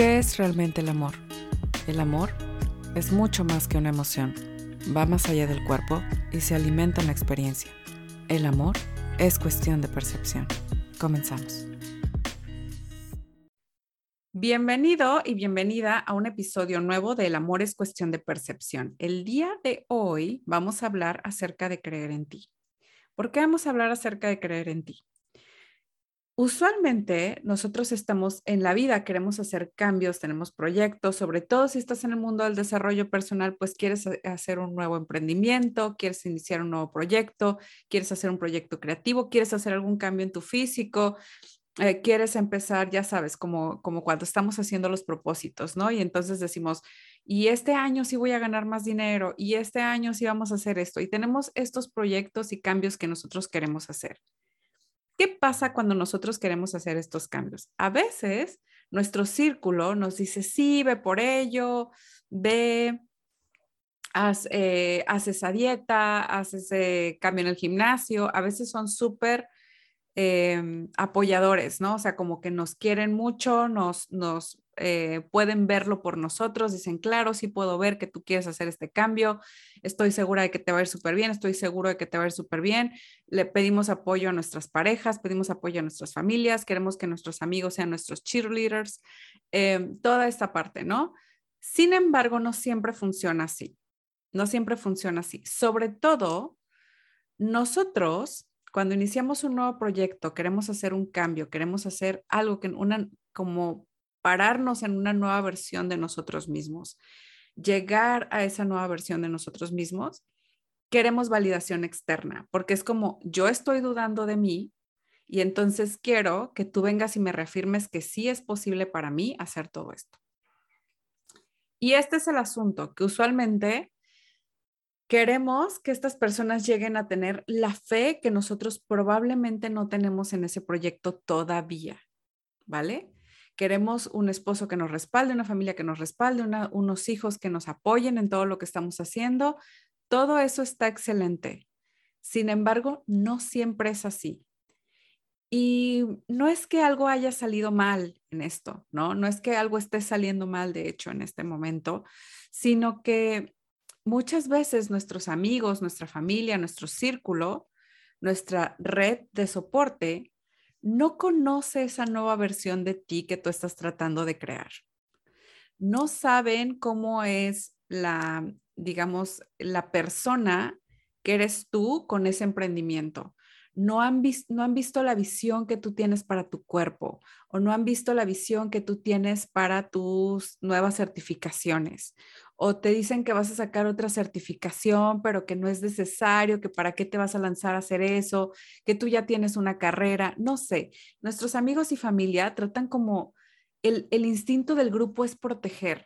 ¿Qué es realmente el amor? El amor es mucho más que una emoción. Va más allá del cuerpo y se alimenta en la experiencia. El amor es cuestión de percepción. Comenzamos. Bienvenido y bienvenida a un episodio nuevo de El amor es cuestión de percepción. El día de hoy vamos a hablar acerca de creer en ti. ¿Por qué vamos a hablar acerca de creer en ti? Usualmente nosotros estamos en la vida, queremos hacer cambios, tenemos proyectos, sobre todo si estás en el mundo del desarrollo personal, pues quieres hacer un nuevo emprendimiento, quieres iniciar un nuevo proyecto, quieres hacer un proyecto creativo, quieres hacer algún cambio en tu físico, eh, quieres empezar, ya sabes, como, como cuando estamos haciendo los propósitos, ¿no? Y entonces decimos, y este año sí voy a ganar más dinero, y este año sí vamos a hacer esto, y tenemos estos proyectos y cambios que nosotros queremos hacer. ¿Qué pasa cuando nosotros queremos hacer estos cambios? A veces nuestro círculo nos dice, sí, ve por ello, ve, haz, eh, esa dieta, haz ese cambio en el gimnasio. A veces son súper em, apoyadores, ¿no? O sea, como que nos quieren mucho, nos, nos eh, pueden verlo por nosotros, dicen, claro, sí puedo ver que tú quieres hacer este cambio, estoy segura de que te va a ir súper bien, estoy seguro de que te va a ir súper bien. Le pedimos apoyo a nuestras parejas, pedimos apoyo a nuestras familias, queremos que nuestros amigos sean nuestros cheerleaders, eh, toda esta parte, ¿no? Sin embargo, no siempre funciona así, no siempre funciona así. Sobre todo, nosotros cuando iniciamos un nuevo proyecto, queremos hacer un cambio, queremos hacer algo que una como pararnos en una nueva versión de nosotros mismos, llegar a esa nueva versión de nosotros mismos, queremos validación externa, porque es como yo estoy dudando de mí y entonces quiero que tú vengas y me reafirmes que sí es posible para mí hacer todo esto. Y este es el asunto, que usualmente queremos que estas personas lleguen a tener la fe que nosotros probablemente no tenemos en ese proyecto todavía, ¿vale? Queremos un esposo que nos respalde, una familia que nos respalde, unos hijos que nos apoyen en todo lo que estamos haciendo. Todo eso está excelente. Sin embargo, no siempre es así. Y no es que algo haya salido mal en esto, ¿no? No es que algo esté saliendo mal, de hecho, en este momento, sino que muchas veces nuestros amigos, nuestra familia, nuestro círculo, nuestra red de soporte no conoce esa nueva versión de ti que tú estás tratando de crear. No saben cómo es la, digamos, la persona que eres tú con ese emprendimiento. No han, no han visto la visión que tú tienes para tu cuerpo o no han visto la visión que tú tienes para tus nuevas certificaciones o te dicen que vas a sacar otra certificación, pero que no es necesario, que para qué te vas a lanzar a hacer eso, que tú ya tienes una carrera, no sé. Nuestros amigos y familia tratan como el, el instinto del grupo es proteger.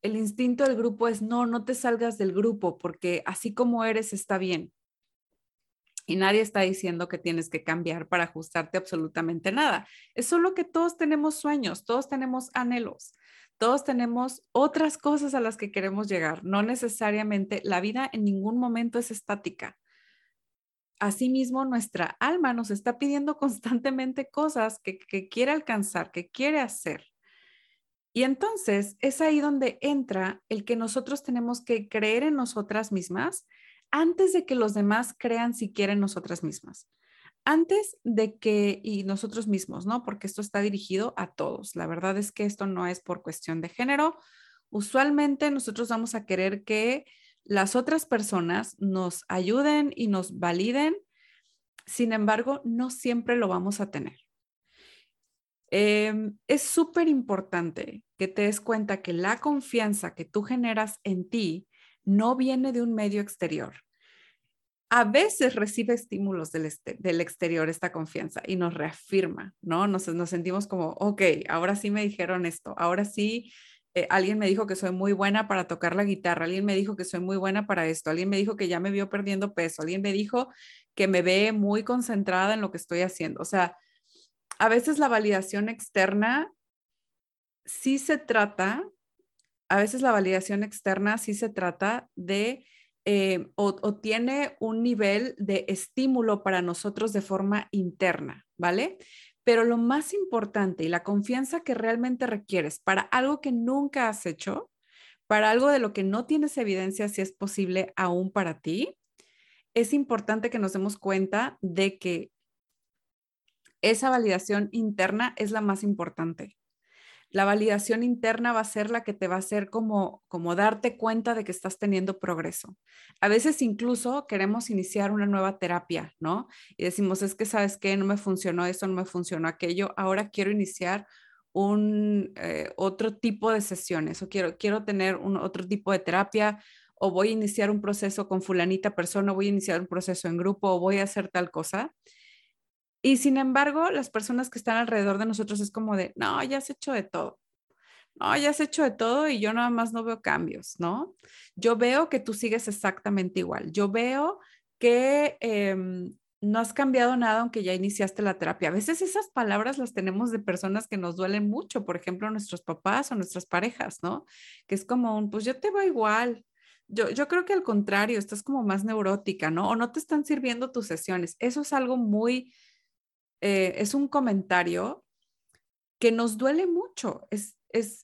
El instinto del grupo es no, no te salgas del grupo porque así como eres está bien. Y nadie está diciendo que tienes que cambiar para ajustarte absolutamente nada. Es solo que todos tenemos sueños, todos tenemos anhelos. Todos tenemos otras cosas a las que queremos llegar. No necesariamente la vida en ningún momento es estática. Asimismo, nuestra alma nos está pidiendo constantemente cosas que, quiere alcanzar, que quiere hacer. Y entonces es ahí donde entra el que nosotros tenemos que creer en nosotras mismas antes de que los demás crean si quieren nosotras mismas antes de que, y nosotros mismos, ¿no? Porque esto está dirigido a todos. La verdad es que esto no es por cuestión de género. Usualmente nosotros vamos a querer que las otras personas nos ayuden y nos validen. Sin embargo, no siempre lo vamos a tener. Em, es súper importante que te des cuenta que la confianza que tú generas en ti no viene de un medio exterior a veces recibe estímulos del, del, exterior esta confianza y nos reafirma, ¿no? Nos, nos sentimos como, ok, ahora sí me dijeron esto, ahora sí eh, alguien me dijo que soy muy buena para tocar la guitarra, alguien me dijo que soy muy buena para esto, alguien me dijo que ya me vio perdiendo peso, alguien me dijo que me ve muy concentrada en lo que estoy haciendo. O sea, a veces la validación externa sí se trata, a veces la validación externa sí se trata de eh, o, tiene un nivel de estímulo para nosotros de forma interna, ¿vale? Pero lo más importante y la confianza que realmente requieres para algo que nunca has hecho, para algo de lo que no tienes evidencia si es posible aún para ti, es importante que nos demos cuenta de que esa validación interna es la más importante. La validación interna va a ser la que te va a hacer como, como darte cuenta de que estás teniendo progreso. A veces incluso queremos iniciar una nueva terapia, ¿no? Y decimos, es que sabes qué, no me funcionó esto, no me funcionó aquello, ahora quiero iniciar un eh, otro tipo de sesiones o quiero, quiero tener un otro tipo de terapia o voy a iniciar un proceso con fulanita persona, voy a iniciar un proceso en grupo o voy a hacer tal cosa. Y sin embargo, las personas que están alrededor de nosotros es como de, no, ya has hecho de todo. No, ya has hecho de todo y yo nada más no veo cambios, ¿no? Yo veo que tú sigues exactamente igual. Yo veo que em, no has cambiado nada aunque ya iniciaste la terapia. A veces esas palabras las tenemos de personas que nos duelen mucho, por ejemplo, nuestros papás o nuestras parejas, ¿no? Que es como un, pues yo te va igual. Yo, yo creo que al contrario, estás como más neurótica, ¿no? O no te están sirviendo tus sesiones. Eso es algo muy eh, es un comentario que nos duele mucho. Es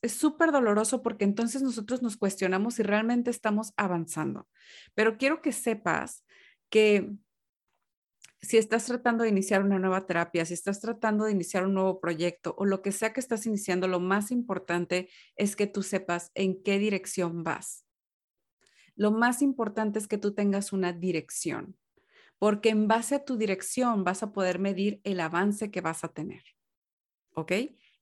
súper es, doloroso porque entonces nosotros nos cuestionamos si realmente estamos avanzando. Pero quiero que sepas que si estás tratando de iniciar una nueva terapia, si estás tratando de iniciar un nuevo proyecto o lo que sea que estás iniciando, lo más importante es que tú sepas en qué dirección vas. Lo más importante es que tú tengas una dirección porque en base a tu dirección vas a poder medir el avance que vas a tener. ¿Ok?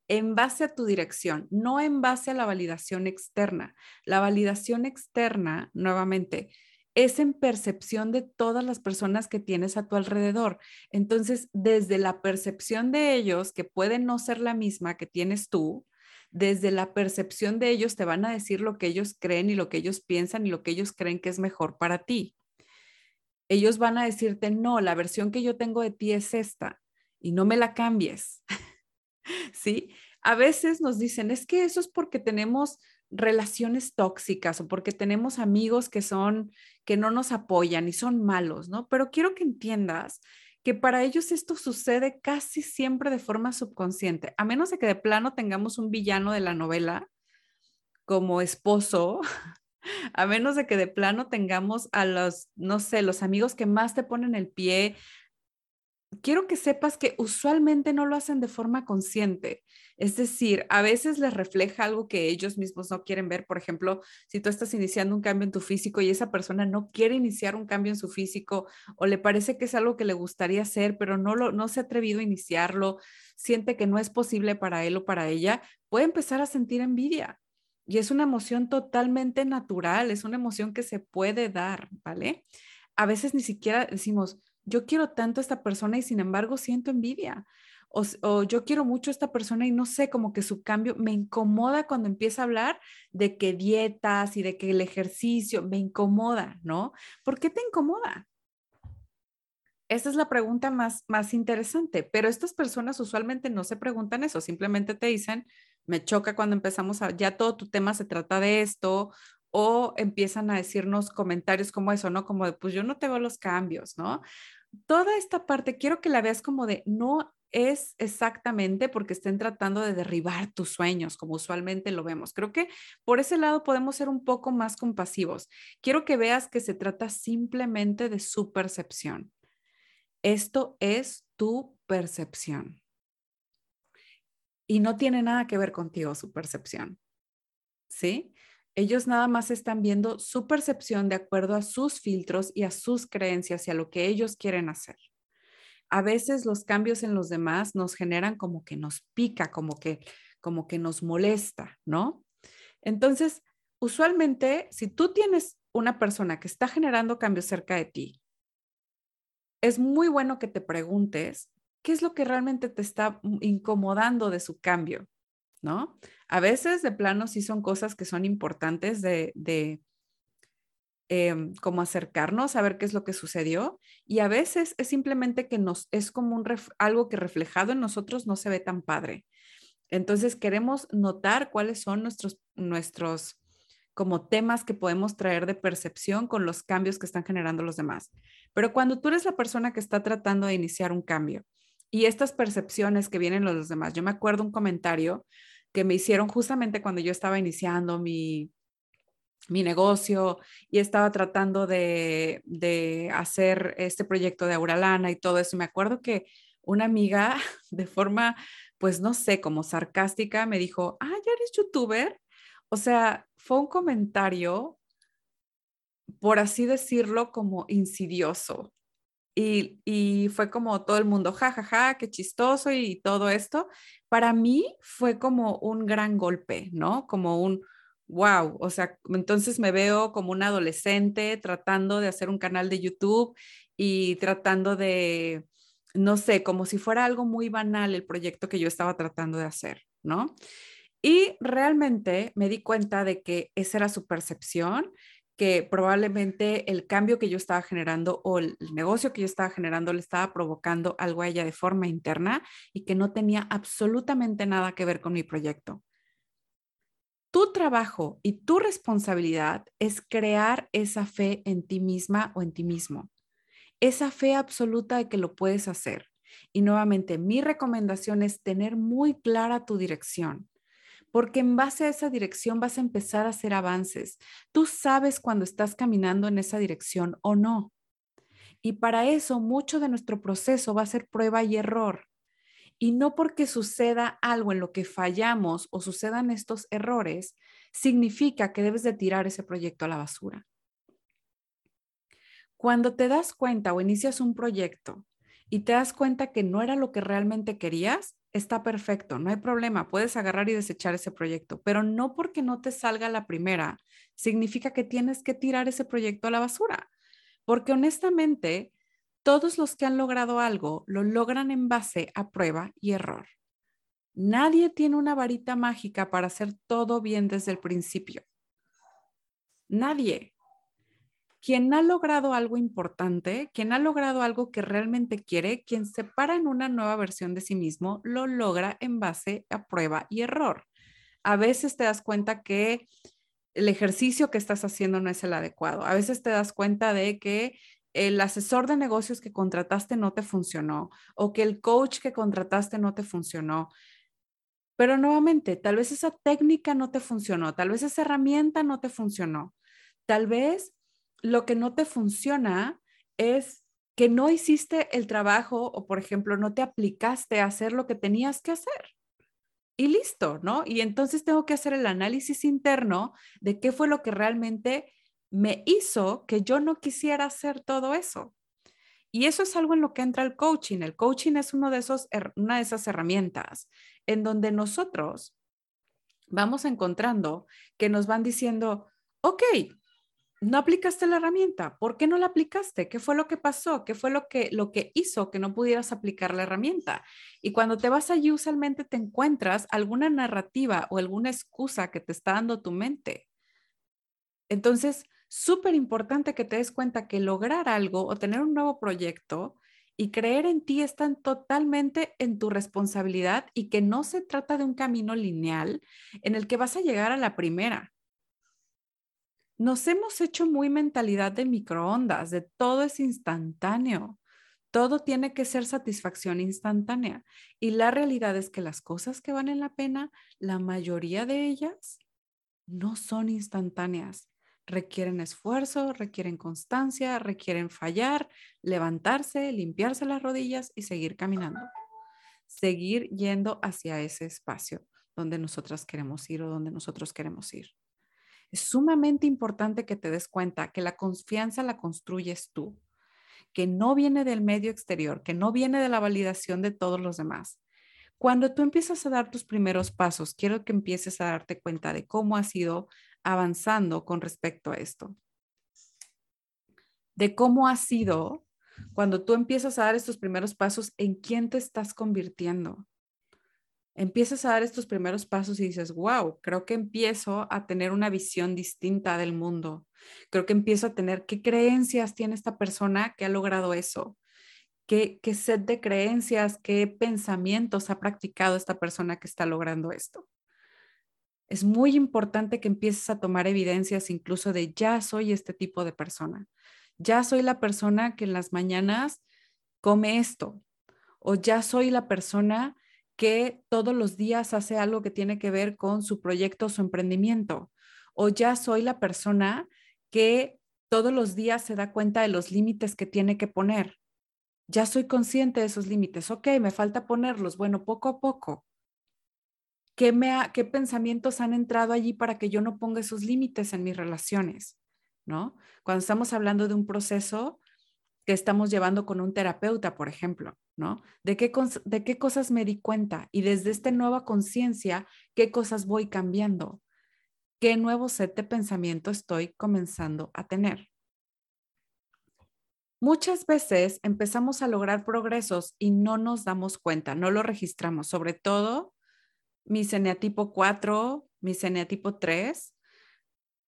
En base a tu dirección, no en base a la validación externa. La validación externa, nuevamente, es en percepción de todas las personas que tienes a tu alrededor. Entonces, desde la percepción de ellos, que puede no ser la misma que tienes tú, desde la percepción de ellos te van a decir lo que ellos creen y lo que ellos piensan y lo que ellos creen que es mejor para ti ellos van a decirte, no, la versión que yo tengo de ti es esta y no me la cambies. ¿Sí? A veces nos dicen, es que eso es porque tenemos relaciones tóxicas o porque tenemos amigos que son, que no nos apoyan y son malos, ¿no? Pero quiero que entiendas que para ellos esto sucede casi siempre de forma subconsciente, a menos de que de plano tengamos un villano de la novela como esposo a menos de que de plano tengamos a los, no sé, los amigos que más te ponen el pie. Quiero que sepas que usualmente no lo hacen de forma consciente. Es decir, a veces les refleja algo que ellos mismos no quieren ver. Por ejemplo, si tú estás iniciando un cambio en tu físico y esa persona no quiere iniciar un cambio en su físico o le parece que es algo que le gustaría hacer, pero no, lo, no se ha atrevido a iniciarlo, siente que no es posible para él o para ella, puede empezar a sentir envidia y es una emoción totalmente natural, es una emoción que se puede dar, ¿vale? A veces ni siquiera decimos, yo quiero tanto a esta persona y sin embargo siento envidia. O, yo quiero mucho a esta persona y no sé, como que su cambio me incomoda cuando empieza a hablar de que dietas y de que el ejercicio me incomoda, ¿no? ¿Por qué te incomoda? Esa es la pregunta más, más interesante, pero estas personas usualmente no se preguntan eso, simplemente te dicen, me choca cuando empezamos a, ya todo tu tema se trata de esto, o empiezan a decirnos comentarios como eso, ¿no? Como de, pues yo no te veo los cambios, ¿no? Toda esta parte quiero que la veas como de, no es exactamente porque estén tratando de derribar tus sueños, como usualmente lo vemos. Creo que por ese lado podemos ser un poco más compasivos. Quiero que veas que se trata simplemente de su percepción. Esto es tu percepción y no tiene nada que ver contigo su percepción. ¿Sí? Ellos nada más están viendo su percepción de acuerdo a sus filtros y a sus creencias y a lo que ellos quieren hacer. A veces los cambios en los demás nos generan como que nos pica, como que como que nos molesta, ¿no? Entonces, usualmente si tú tienes una persona que está generando cambios cerca de ti, es muy bueno que te preguntes ¿qué es lo que realmente te está incomodando de su cambio? ¿No? A veces de plano sí son cosas que son importantes de, de em, como acercarnos a ver qué es lo que sucedió y a veces es simplemente que nos es como un algo que reflejado en nosotros no se ve tan padre. Entonces queremos notar cuáles son nuestros nuestros como temas que podemos traer de percepción con los cambios que están generando los demás. Pero cuando tú eres la persona que está tratando de iniciar un cambio Y estas percepciones que vienen los demás. Yo me acuerdo un comentario que me hicieron justamente cuando yo estaba iniciando mi, mi negocio y estaba tratando de, de hacer este proyecto de Auralana y todo eso. Y me acuerdo que una amiga de forma, pues no sé, como sarcástica, me dijo, ah, ya eres youtuber. O sea, fue un comentario, por así decirlo, como insidioso. Y, fue como todo el mundo, ja, ja, ja, qué chistoso y todo esto. Para mí fue como un gran golpe, ¿no? Como un, wow, o sea, entonces me veo como un adolescente tratando de hacer un canal de YouTube y tratando de, no sé, como si fuera algo muy banal el proyecto que yo estaba tratando de hacer, ¿no? Y realmente me di cuenta de que esa era su percepción, que probablemente el cambio que yo estaba generando o el negocio que yo estaba generando le estaba provocando algo a ella de forma interna y que no tenía absolutamente nada que ver con mi proyecto. Tu trabajo y tu responsabilidad es crear esa fe en ti misma o en ti mismo esa fe absoluta de que lo puedes hacer. Y nuevamente, mi recomendación es tener muy clara tu dirección, porque en base a esa dirección vas a empezar a hacer avances. Tú sabes cuando estás caminando en esa dirección o no. Y para eso, mucho de nuestro proceso va a ser prueba y error. Y no porque suceda algo en lo que fallamos o sucedan estos errores, significa que debes de tirar ese proyecto a la basura. Cuando te das cuenta o inicias un proyecto y te das cuenta que no era lo que realmente querías, está perfecto, no hay problema, puedes agarrar y desechar ese proyecto, pero no porque no te salga la primera, significa que tienes que tirar ese proyecto a la basura, porque honestamente, todos los que han logrado algo lo logran en base a prueba y error. Nadie tiene una varita mágica para hacer todo bien desde el principio. Nadie quien ha logrado algo importante, quien ha logrado algo que realmente quiere, quien se para en una nueva versión de sí mismo, lo logra en base a prueba y error. A veces te das cuenta que el ejercicio que estás haciendo no es el adecuado. A veces te das cuenta de que el asesor de negocios que contrataste no te funcionó o que el coach que contrataste no te funcionó. Pero nuevamente, tal vez esa técnica no te funcionó, tal vez esa herramienta no te funcionó. Tal vez lo que no te funciona es que no hiciste el trabajo o, por ejemplo, no te aplicaste a hacer lo que tenías que hacer. Y listo, ¿no? Y entonces tengo que hacer el análisis interno de qué fue lo que realmente me hizo que yo no quisiera hacer todo eso. Y eso es algo en lo que entra el coaching. El coaching es uno de esos, una de esas herramientas en donde nosotros vamos encontrando que nos van diciendo, ok, no aplicaste la herramienta. ¿Por qué no la aplicaste? ¿Qué fue lo que pasó? ¿Qué fue lo que, lo que hizo que no pudieras aplicar la herramienta? Y cuando te vas allí, usualmente te encuentras alguna narrativa o alguna excusa que te está dando tu mente. Entonces, súper importante que te des cuenta que lograr algo o tener un nuevo proyecto y creer en ti están totalmente en tu responsabilidad y que no se trata de un camino lineal en el que vas a llegar a la primera nos hemos hecho muy mentalidad de microondas, de todo es instantáneo. Todo tiene que ser satisfacción instantánea. Y la realidad es que las cosas que valen la pena, la mayoría de ellas no son instantáneas. Requieren esfuerzo, requieren constancia, requieren fallar, levantarse, limpiarse las rodillas y seguir caminando. Seguir yendo hacia ese espacio donde nosotras queremos ir o donde nosotros queremos ir. Es sumamente importante que te des cuenta que la confianza la construyes tú, que no viene del medio exterior, que no viene de la validación de todos los demás. Cuando tú empiezas a dar tus primeros pasos, quiero que empieces a darte cuenta de cómo has ido avanzando con respecto a esto. De cómo has sido cuando tú empiezas a dar estos primeros pasos, en quién te estás convirtiendo empiezas a dar estos primeros pasos y dices, wow, creo que empiezo a tener una visión distinta del mundo. Creo que empiezo a tener qué creencias tiene esta persona que ha logrado eso. ¿Qué, qué set de creencias, qué pensamientos ha practicado esta persona que está logrando esto? Es muy importante que empieces a tomar evidencias incluso de ya soy este tipo de persona. Ya soy la persona que en las mañanas come esto, o ya soy la persona que todos los días hace algo que tiene que ver con su proyecto su emprendimiento, o ya soy la persona que todos los días se da cuenta de los límites que tiene que poner. Ya soy consciente de esos límites. Ok, me falta ponerlos. Bueno, poco a poco. ¿Qué, me ¿Qué pensamientos han entrado allí para que yo no ponga esos límites en mis relaciones? ¿No? Cuando estamos hablando de un proceso que estamos llevando con un terapeuta, por ejemplo, ¿no? ¿De qué, de qué cosas me di cuenta? Y desde esta nueva conciencia, ¿qué cosas voy cambiando? ¿Qué nuevo set de pensamiento estoy comenzando a tener? Muchas veces empezamos a lograr progresos y no nos damos cuenta, no lo registramos, sobre todo mi ceneatipo 4, mi ceneatipo 3,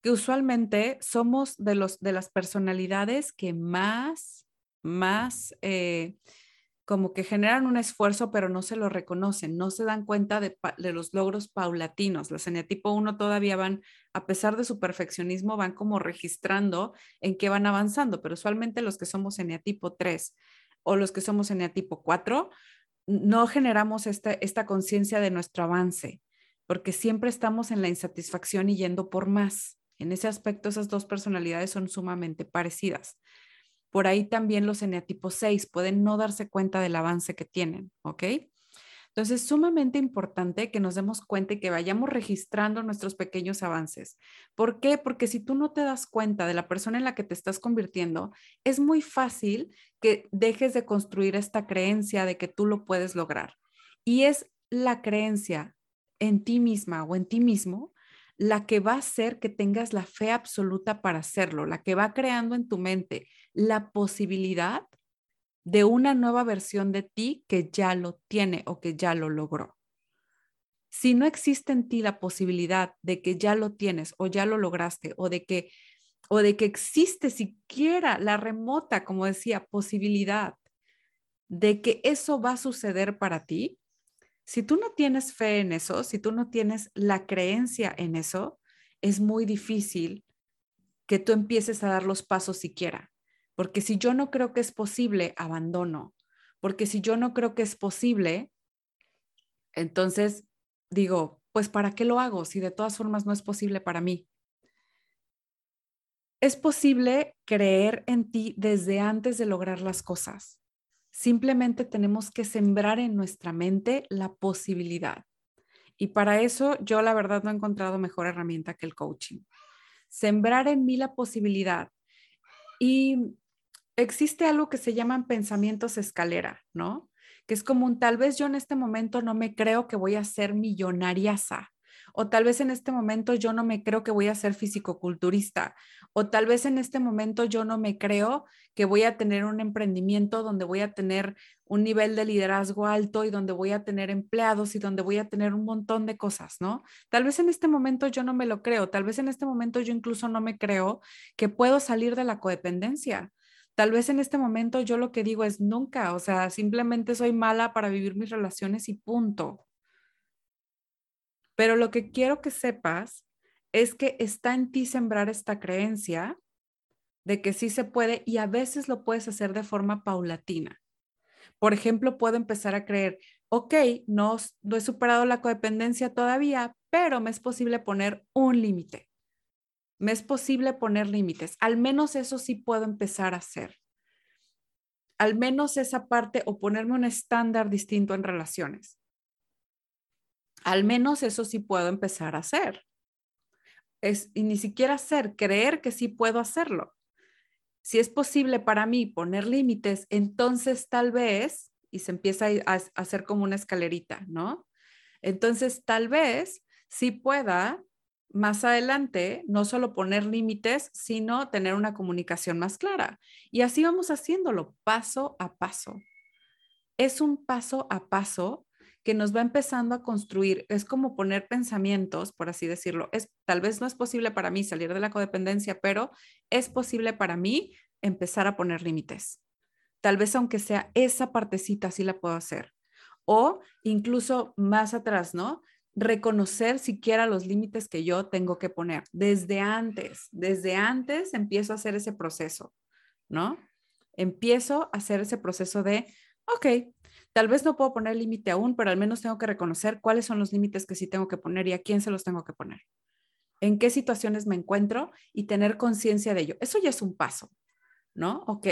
que usualmente somos de, los, de las personalidades que más, más eh, como que generan un esfuerzo, pero no se lo reconocen, no se dan cuenta de, los logros paulatinos. Los eneatipo 1 todavía van, a pesar de su perfeccionismo, van como registrando en qué van avanzando, pero usualmente los que somos eneatipo 3 o los que somos eneatipo 4, no generamos esta, esta conciencia de nuestro avance, porque siempre estamos en la insatisfacción y yendo por más. En ese aspecto, esas dos personalidades son sumamente parecidas. Por ahí también los eneatipos 6 pueden no darse cuenta del avance que tienen, ¿ok? Entonces, es sumamente importante que nos demos cuenta y que vayamos registrando nuestros pequeños avances. ¿Por qué? Porque si tú no te das cuenta de la persona en la que te estás convirtiendo, es muy fácil que dejes de construir esta creencia de que tú lo puedes lograr. Y es la creencia en ti misma o en ti mismo la que va a hacer que tengas la fe absoluta para hacerlo, la que va creando en tu mente la posibilidad de una nueva versión de ti que ya lo tiene o que ya lo logró. Si no existe en ti la posibilidad de que ya lo tienes o ya lo lograste o de que o de que existe siquiera la remota, como decía, posibilidad de que eso va a suceder para ti, si tú no tienes fe en eso, si tú no tienes la creencia en eso, es muy difícil que tú empieces a dar los pasos siquiera. Porque si yo no creo que es posible, abandono. Porque si yo no creo que es posible, entonces digo, pues ¿para qué lo hago si de todas formas no es posible para mí? Es posible creer en ti desde antes de lograr las cosas. Simplemente tenemos que sembrar en nuestra mente la posibilidad. Y para eso yo la verdad no he encontrado mejor herramienta que el coaching. Sembrar en mí la posibilidad. Y existe algo que se llaman pensamientos escalera, ¿no? Que es como un tal vez yo en este momento no me creo que voy a ser millonariasa o tal vez en este momento yo no me creo que voy a ser fisicoculturista, o tal vez en este momento yo no me creo que voy a tener un emprendimiento donde voy a tener un nivel de liderazgo alto y donde voy a tener empleados y donde voy a tener un montón de cosas, ¿no? Tal vez en este momento yo no me lo creo, tal vez en este momento yo incluso no me creo que puedo salir de la codependencia. Tal vez en este momento yo lo que digo es nunca, o sea, simplemente soy mala para vivir mis relaciones y punto. Pero lo que quiero que sepas es que está en ti sembrar esta creencia de que sí se puede y a veces lo puedes hacer de forma paulatina. Por ejemplo, puedo empezar a creer, ok, no, no he superado la codependencia todavía, pero me es posible poner un límite. Me es posible poner límites. Al menos eso sí puedo empezar a hacer. Al menos esa parte o ponerme un estándar distinto en relaciones. Al menos eso sí puedo empezar a hacer. Es, y ni siquiera hacer, creer que sí puedo hacerlo. Si es posible para mí poner límites, entonces tal vez, y se empieza a, hacer como una escalerita, ¿no? Entonces tal vez sí pueda más adelante no solo poner límites, sino tener una comunicación más clara. Y así vamos haciéndolo paso a paso. Es un paso a paso que nos va empezando a construir. Es como poner pensamientos, por así decirlo. Es, tal vez no es posible para mí salir de la codependencia, pero es posible para mí empezar a poner límites. Tal vez aunque sea esa partecita, sí la puedo hacer. O incluso más atrás, ¿no? Reconocer siquiera los límites que yo tengo que poner. Desde antes, desde antes empiezo a hacer ese proceso, ¿no? Empiezo a hacer ese proceso de, ok, Tal vez no puedo poner límite aún, pero al menos tengo que reconocer cuáles son los límites que sí tengo que poner y a quién se los tengo que poner. En qué situaciones me encuentro y tener conciencia de ello. Eso ya es un paso, ¿no? Ok.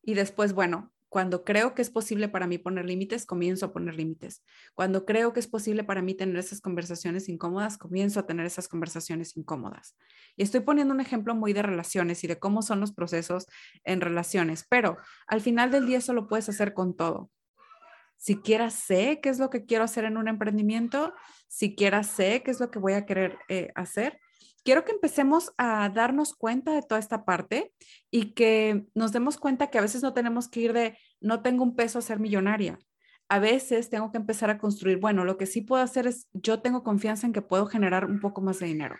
Y después, bueno, cuando creo que es posible para mí poner límites, comienzo a poner límites. Cuando creo que es posible para mí tener esas conversaciones incómodas, comienzo a tener esas conversaciones incómodas. Y estoy poniendo un ejemplo muy de relaciones y de cómo son los procesos en relaciones, pero al final del día eso lo puedes hacer con todo. Siquiera sé qué es lo que quiero hacer en un emprendimiento, siquiera sé qué es lo que voy a querer eh, hacer, quiero que empecemos a darnos cuenta de toda esta parte y que nos demos cuenta que a veces no tenemos que ir de no tengo un peso a ser millonaria. A veces tengo que empezar a construir, bueno, lo que sí puedo hacer es, yo tengo confianza en que puedo generar un poco más de dinero.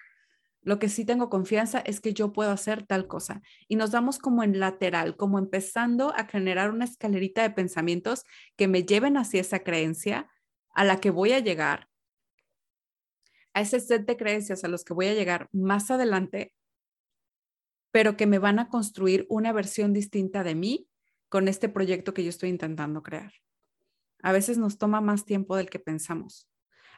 Lo que sí tengo confianza es que yo puedo hacer tal cosa. Y nos damos como en lateral, como empezando a generar una escalerita de pensamientos que me lleven hacia esa creencia a la que voy a llegar a ese set de creencias a los que voy a llegar más adelante, pero que me van a construir una versión distinta de mí con este proyecto que yo estoy intentando crear. A veces nos toma más tiempo del que pensamos.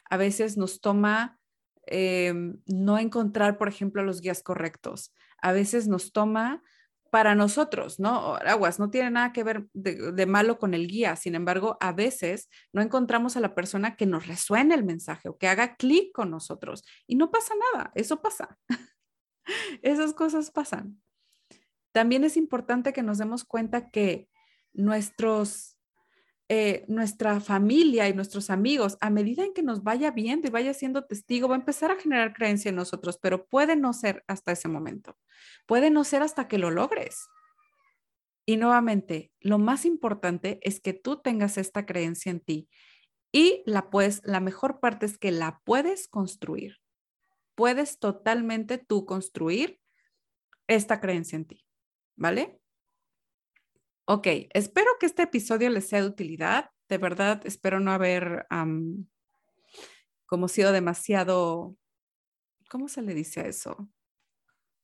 A veces nos toma em, no encontrar, por ejemplo, los guías correctos. A veces nos toma para nosotros, ¿no? Aguas, no tiene nada que ver de, malo con el guía. Sin embargo, a veces no encontramos a la persona que nos resuene el mensaje o que haga clic con nosotros. Y no pasa nada, eso pasa. Esas cosas pasan. También es importante que nos demos cuenta que nuestros eh, nuestra familia y nuestros amigos, a medida en que nos vaya viendo y vaya siendo testigo, va a empezar a generar creencia en nosotros, pero puede no ser hasta ese momento, puede no ser hasta que lo logres. Y nuevamente, lo más importante es que tú tengas esta creencia en ti y la puedes, la mejor parte es que la puedes construir. Puedes totalmente tú construir esta creencia en ti, ¿vale? Ok, espero que este episodio les sea de utilidad. De verdad, espero no haber como sido demasiado, ¿cómo se le dice a eso?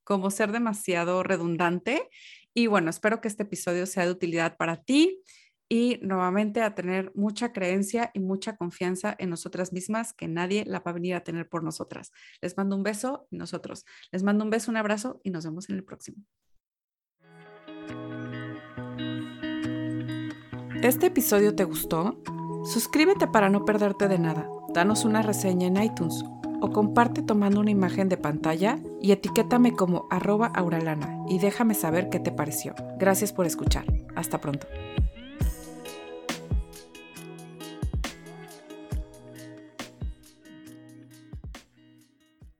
Como ser demasiado redundante. Y bueno, espero que este episodio sea de utilidad para ti y nuevamente a tener mucha creencia y mucha confianza en nosotras mismas que nadie la va a venir a tener por nosotras. Les mando un beso y nosotros. Les mando un beso, un abrazo y nos vemos en el próximo. ¿Este episodio te gustó? Suscríbete para no perderte de nada. Danos una reseña en iTunes o comparte tomando una imagen de pantalla y etiquétame como arroba auralana y déjame saber qué te pareció. Gracias por escuchar. Hasta pronto.